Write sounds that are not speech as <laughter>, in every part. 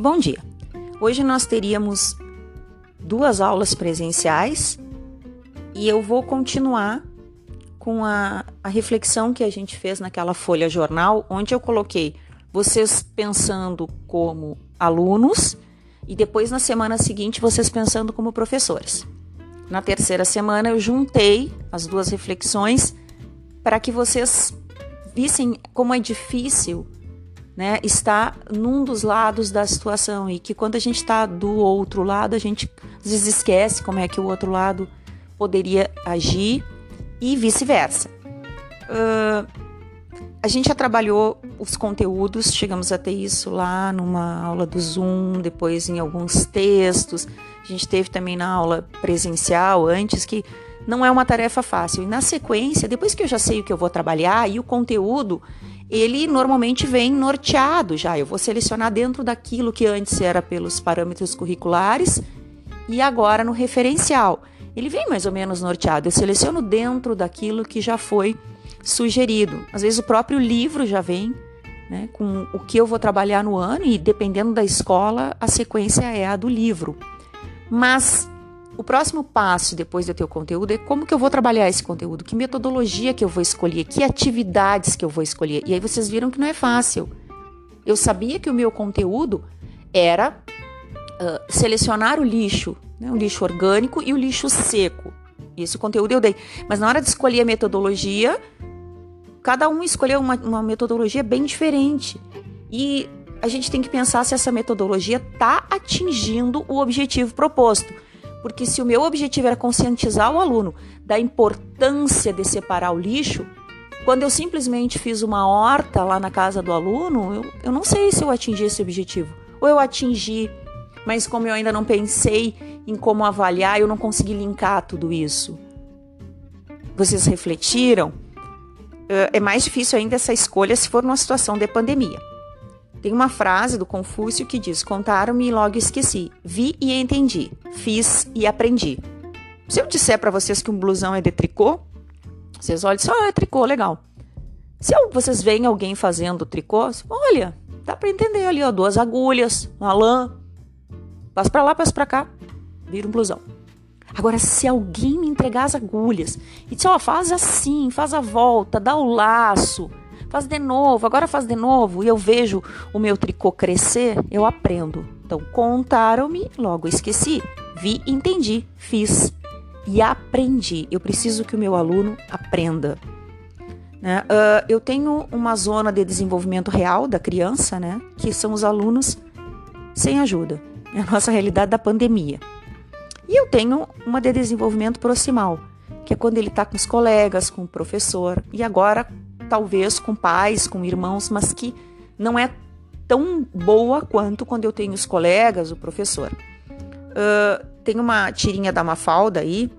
Bom dia. Hoje nós teríamos duas aulas presenciais e eu vou continuar com a, a, reflexão que a gente fez naquela folha jornal, onde eu coloquei vocês pensando como alunos e depois na semana seguinte vocês pensando como professores. Na terceira semana eu juntei as duas reflexões para que vocês vissem como é difícil né, está num dos lados da situação e que quando a gente está do outro lado, a gente às vezes esquece como é que o outro lado poderia agir e vice-versa. Uh, a gente já trabalhou os conteúdos, chegamos a ter isso lá numa aula do Zoom, depois em alguns textos. A gente teve também na aula presencial antes, que não é uma tarefa fácil. E na sequência, depois que eu já sei o que eu vou trabalhar e o conteúdo, ele normalmente vem norteado já. Eu vou selecionar dentro daquilo que antes era pelos parâmetros curriculares e agora no referencial. Ele vem mais ou menos norteado. Eu seleciono dentro daquilo que já foi sugerido. Às vezes o próprio livro já vem né, com o que eu vou trabalhar no ano e dependendo da escola, a sequência é a do livro. Mas o próximo passo depois do teu conteúdo é como que eu vou trabalhar esse conteúdo, que metodologia que eu vou escolher, que atividades que eu vou escolher. E aí vocês viram que não é fácil. Eu sabia que o meu conteúdo era uh, selecionar o lixo, né, o lixo orgânico e o lixo seco. Esse conteúdo eu dei. Mas na hora de escolher a metodologia, cada um escolheu uma, uma metodologia bem diferente. E a gente tem que pensar se essa metodologia está atingindo o objetivo proposto. Porque se o meu objetivo era conscientizar o aluno da importância de separar o lixo, quando eu simplesmente fiz uma horta lá na casa do aluno, eu, eu não sei se eu atingi esse objetivo. Ou eu atingi, mas como eu ainda não pensei em como avaliar, eu não consegui linkar tudo isso. Vocês refletiram? É mais difícil ainda essa escolha se for numa situação de pandemia. Tem uma frase do Confúcio que diz: Contaram-me e logo esqueci. Vi e entendi. Fiz e aprendi. Se eu disser para vocês que um blusão é de tricô, vocês olham só, ah, é tricô, legal. Se vocês veem alguém fazendo tricô, olha, dá para entender ali, ó, duas agulhas, uma lã, passa para lá, passa para cá, vira um blusão. Agora, se alguém me entregar as agulhas e disser, ó, faz assim, faz a volta, dá o laço, faz de novo, agora faz de novo, e eu vejo o meu tricô crescer, eu aprendo. Então, contaram-me, logo esqueci. Vi, entendi, fiz e aprendi. Eu preciso que o meu aluno aprenda. Né? Uh, eu tenho uma zona de desenvolvimento real da criança, né? que são os alunos sem ajuda. É a nossa realidade da pandemia. E eu tenho uma de desenvolvimento proximal, que é quando ele está com os colegas, com o professor, e agora talvez com pais, com irmãos, mas que não é tão boa quanto quando eu tenho os colegas, o professor. Uh, tem uma tirinha da Mafalda aí,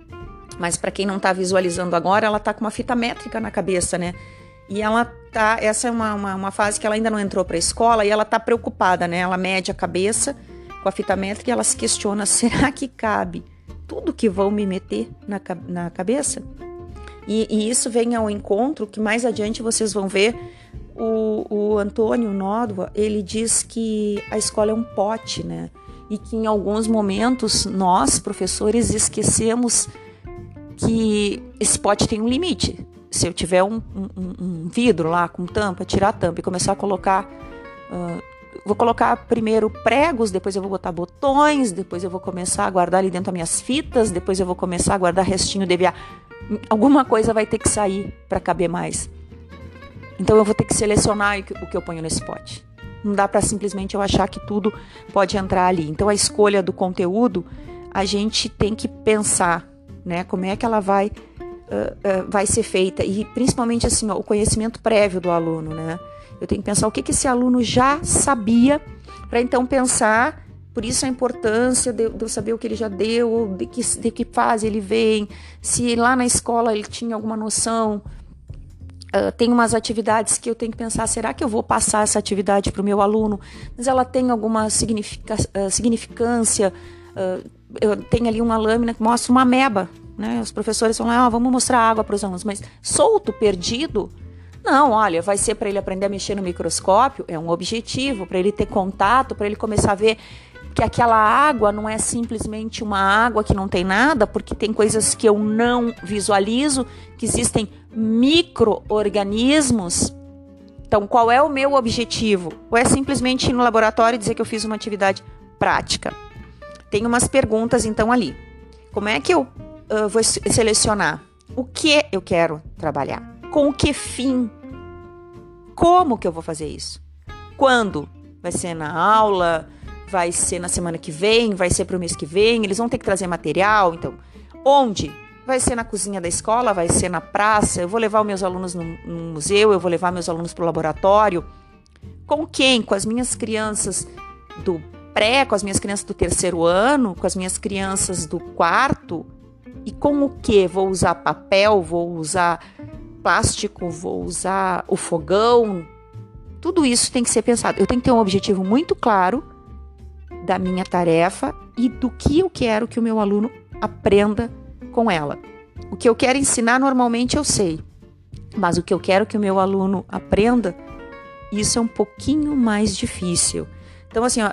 mas para quem não está visualizando agora, ela está com uma fita métrica na cabeça, né? E ela tá. Essa é uma, uma, uma fase que ela ainda não entrou para a escola e ela tá preocupada, né? Ela mede a cabeça com a fita métrica e ela se questiona: <laughs> será que cabe tudo que vão me meter na, na cabeça? E, e, isso vem ao encontro que mais adiante vocês vão ver o, o Antônio Nódoa, ele diz que a escola é um pote, né? E que em alguns momentos nós, professores, esquecemos que esse pote tem um limite. Se eu tiver um, um, um vidro lá com tampa, tirar a tampa e começar a colocar. Uh, vou colocar primeiro pregos, depois eu vou botar botões, depois eu vou começar a guardar ali dentro as minhas fitas, depois eu vou começar a guardar restinho de BA alguma coisa vai ter que sair para caber mais. Então eu vou ter que selecionar o que eu ponho nesse pote. Não dá para simplesmente eu achar que tudo pode entrar ali. Então a escolha do conteúdo, a gente tem que pensar, né? Como é que ela vai uh, uh, vai ser feita e principalmente assim ó, o conhecimento prévio do aluno, né? Eu tenho que pensar o que, que esse aluno já sabia para então pensar por isso a importância de, de, eu saber o que ele já deu, de que, de que fase ele vem, se lá na escola ele tinha alguma noção. Uh, tem umas atividades que eu tenho que pensar: será que eu vou passar essa atividade para o meu aluno? Mas ela tem alguma significa, uh, significância? Uh, eu tenho ali uma lâmina que mostra uma ameba. Né? Os professores falam: ah, vamos mostrar água para os alunos, mas solto, perdido, Não, olha, vai ser para ele aprender a mexer no microscópio, é um objetivo, para ele ter contato, para ele começar a ver que aquela água não é simplesmente uma água que não tem nada, porque tem coisas que eu não visualizo, que existem micro-organismos. Então, qual é o meu objetivo? Ou é simplesmente ir no laboratório e dizer que eu fiz uma atividade prática? Tem umas perguntas, então, ali. Como é que eu uh, vou selecionar? O que eu quero trabalhar? Com que fim? Como que eu vou fazer isso? Quando? Vai ser na aula? Vai ser na semana que vem, vai ser para o mês que vem, eles vão ter que trazer material, então, onde? Vai ser na cozinha da escola, vai ser na praça, eu vou levar meus alunos no, no museu, eu vou levar meus alunos para o laboratório. Com quem? Com as minhas crianças do pré, com as minhas crianças do terceiro ano, com as minhas crianças do quarto? E com o que? Vou usar papel, vou usar plástico, vou usar o fogão. Tudo isso tem que ser pensado. Eu tenho que ter um objetivo muito claro da minha tarefa e do que eu quero que o meu aluno aprenda com ela. O que eu quero ensinar normalmente eu sei, mas o que eu quero que o meu aluno aprenda, isso é um pouquinho mais difícil. Então, assim, ó,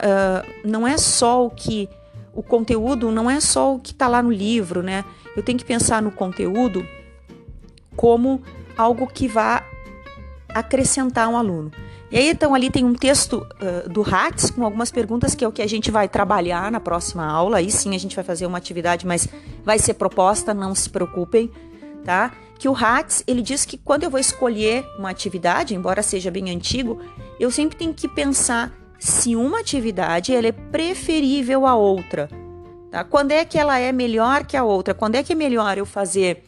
não é só o que. O conteúdo não é só o que está lá no livro, né? Eu tenho que pensar no conteúdo como algo que vá acrescentar um aluno. E aí, então, ali tem um texto uh, do Hatz com algumas perguntas que é o que a gente vai trabalhar na próxima aula. Aí sim a gente vai fazer uma atividade, mas vai ser proposta, não se preocupem, tá? Que o Hatz, ele diz que quando eu vou escolher uma atividade, embora seja bem antigo, eu sempre tenho que pensar se uma atividade ela é preferível à outra. Tá? Quando é que ela é melhor que a outra? Quando é que é melhor eu fazer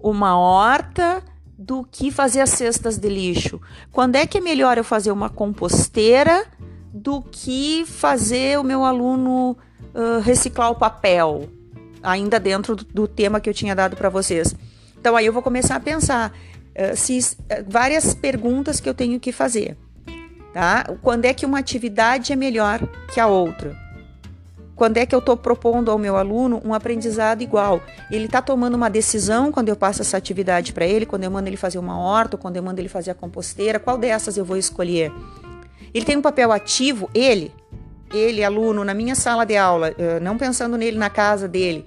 uma horta do que fazer as cestas de lixo? Quando é que é melhor eu fazer uma composteira do que fazer o meu aluno uh, reciclar o papel? Ainda dentro do, tema que eu tinha dado para vocês. Então aí eu vou começar a pensar uh, se, uh, várias perguntas que eu tenho que fazer. Tá? Quando é que uma atividade é melhor que a outra? Quando é que eu estou propondo ao meu aluno um aprendizado igual? Ele está tomando uma decisão quando eu passo essa atividade para ele, quando eu mando ele fazer uma horta, quando eu mando ele fazer a composteira, qual dessas eu vou escolher? Ele tem um papel ativo, ele, ele, aluno, na minha sala de aula, não pensando nele na casa dele.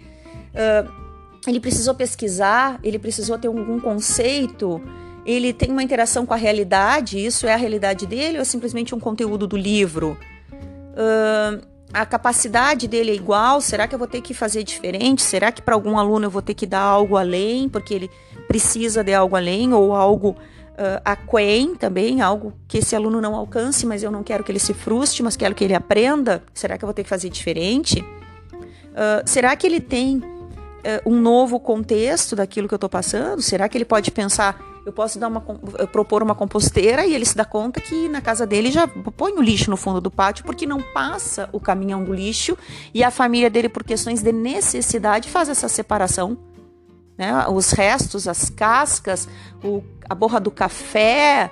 ele precisou pesquisar, ele precisou ter algum conceito, ele tem uma interação com a realidade, isso é a realidade dele ou é simplesmente um conteúdo do livro? Uh, a capacidade dele é igual? Será que eu vou ter que fazer diferente? Será que para algum aluno eu vou ter que dar algo além, porque ele precisa de algo além, ou algo uh, aquém também, algo que esse aluno não alcance, mas eu não quero que ele se frustre, mas quero que ele aprenda? Será que eu vou ter que fazer diferente? Uh, será que ele tem uh, um novo contexto daquilo que eu estou passando? Será que ele pode pensar eu posso dar uma, propor uma composteira e ele se dá conta que na casa dele já põe o lixo no fundo do pátio porque não passa o caminhão do lixo e a família dele, por questões de necessidade, faz essa separação. Né? Os restos, as cascas, o, a borra do café,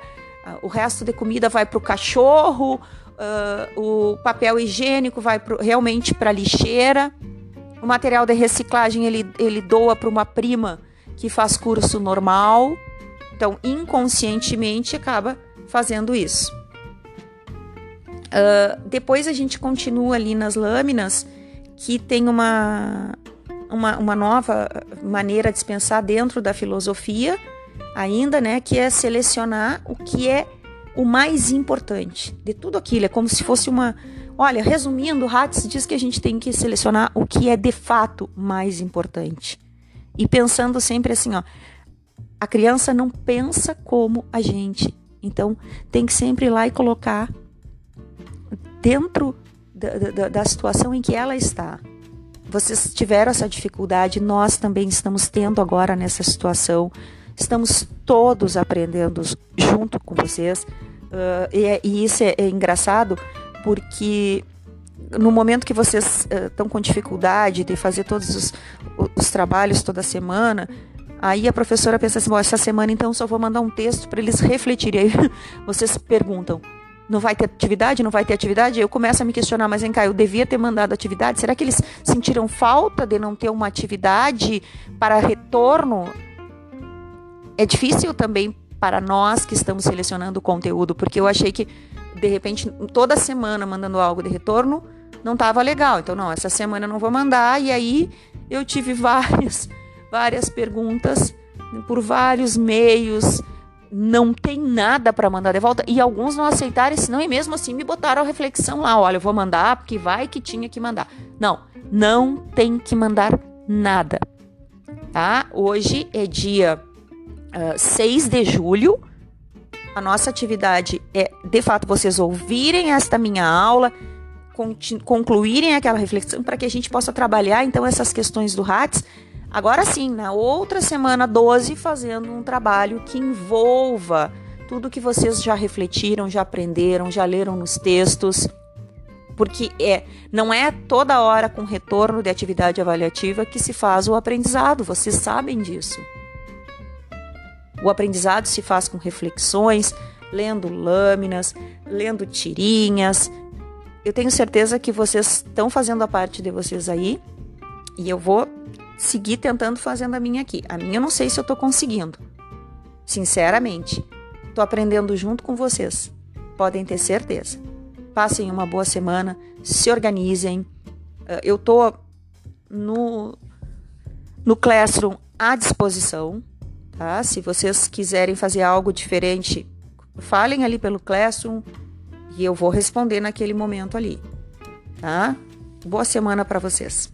o resto de comida vai para o cachorro, uh, o papel higiênico vai pro, realmente para a lixeira, o material de reciclagem ele, ele doa para uma prima que faz curso normal. Então, inconscientemente, acaba fazendo isso. Uh, depois a gente continua ali nas lâminas, que tem uma, uma, uma nova maneira de pensar dentro da filosofia, ainda, né? Que é selecionar o que é o mais importante de tudo aquilo. É como se fosse uma. Olha, resumindo, Hatz diz que a gente tem que selecionar o que é de fato mais importante. E pensando sempre assim, ó, a criança não pensa como a gente. Então, tem que sempre ir lá e colocar dentro da, da, da situação em que ela está. Vocês tiveram essa dificuldade, nós também estamos tendo agora nessa situação. Estamos todos aprendendo junto com vocês. Uh, e, é, e, isso é, é, engraçado porque no momento que vocês estão uh, com dificuldade de fazer todos os, os trabalhos toda semana, Aí a professora pensa assim: Bom, essa semana então só vou mandar um texto para eles refletirem. Aí <laughs> vocês perguntam: não vai ter atividade? Não vai ter atividade? Eu começo a me questionar, mas vem cá, eu devia ter mandado atividade? Será que eles sentiram falta de não ter uma atividade para retorno? É difícil também para nós que estamos selecionando o conteúdo, porque eu achei que de repente toda semana mandando algo de retorno não estava legal. Então não, essa semana eu não vou mandar e aí eu tive <laughs> várias várias perguntas por vários meios, não tem nada para mandar de volta e alguns não aceitaram, senão e mesmo assim me botaram a reflexão lá, olha, eu vou mandar porque vai que tinha que mandar. Não, não tem que mandar nada. Tá? Hoje é dia uh, ah, 6 de julho. A nossa atividade é, de fato, vocês ouvirem esta minha aula, concluírem aquela reflexão para que a gente possa trabalhar então essas questões do RATS. Agora sim, na outra semana 12, fazendo um trabalho que envolva tudo que vocês já refletiram, já aprenderam, já leram nos textos porque é, não é toda hora com retorno de atividade avaliativa que se faz o aprendizado, vocês sabem disso. O aprendizado se faz com reflexões, lendo lâminas, lendo tirinhas. Eu tenho certeza que vocês estão fazendo a parte de vocês aí e eu vou seguir tentando fazendo a minha aqui. A minha eu não sei se eu estou conseguindo. Sinceramente, estou aprendendo junto com vocês. Podem ter certeza. Passem uma boa semana, se organizem. Eh, eu tô no, no Classroom à disposição, tá? Se vocês quiserem fazer algo diferente, falem ali pelo Classroom e eu vou responder naquele momento ali, tá? Boa semana para vocês.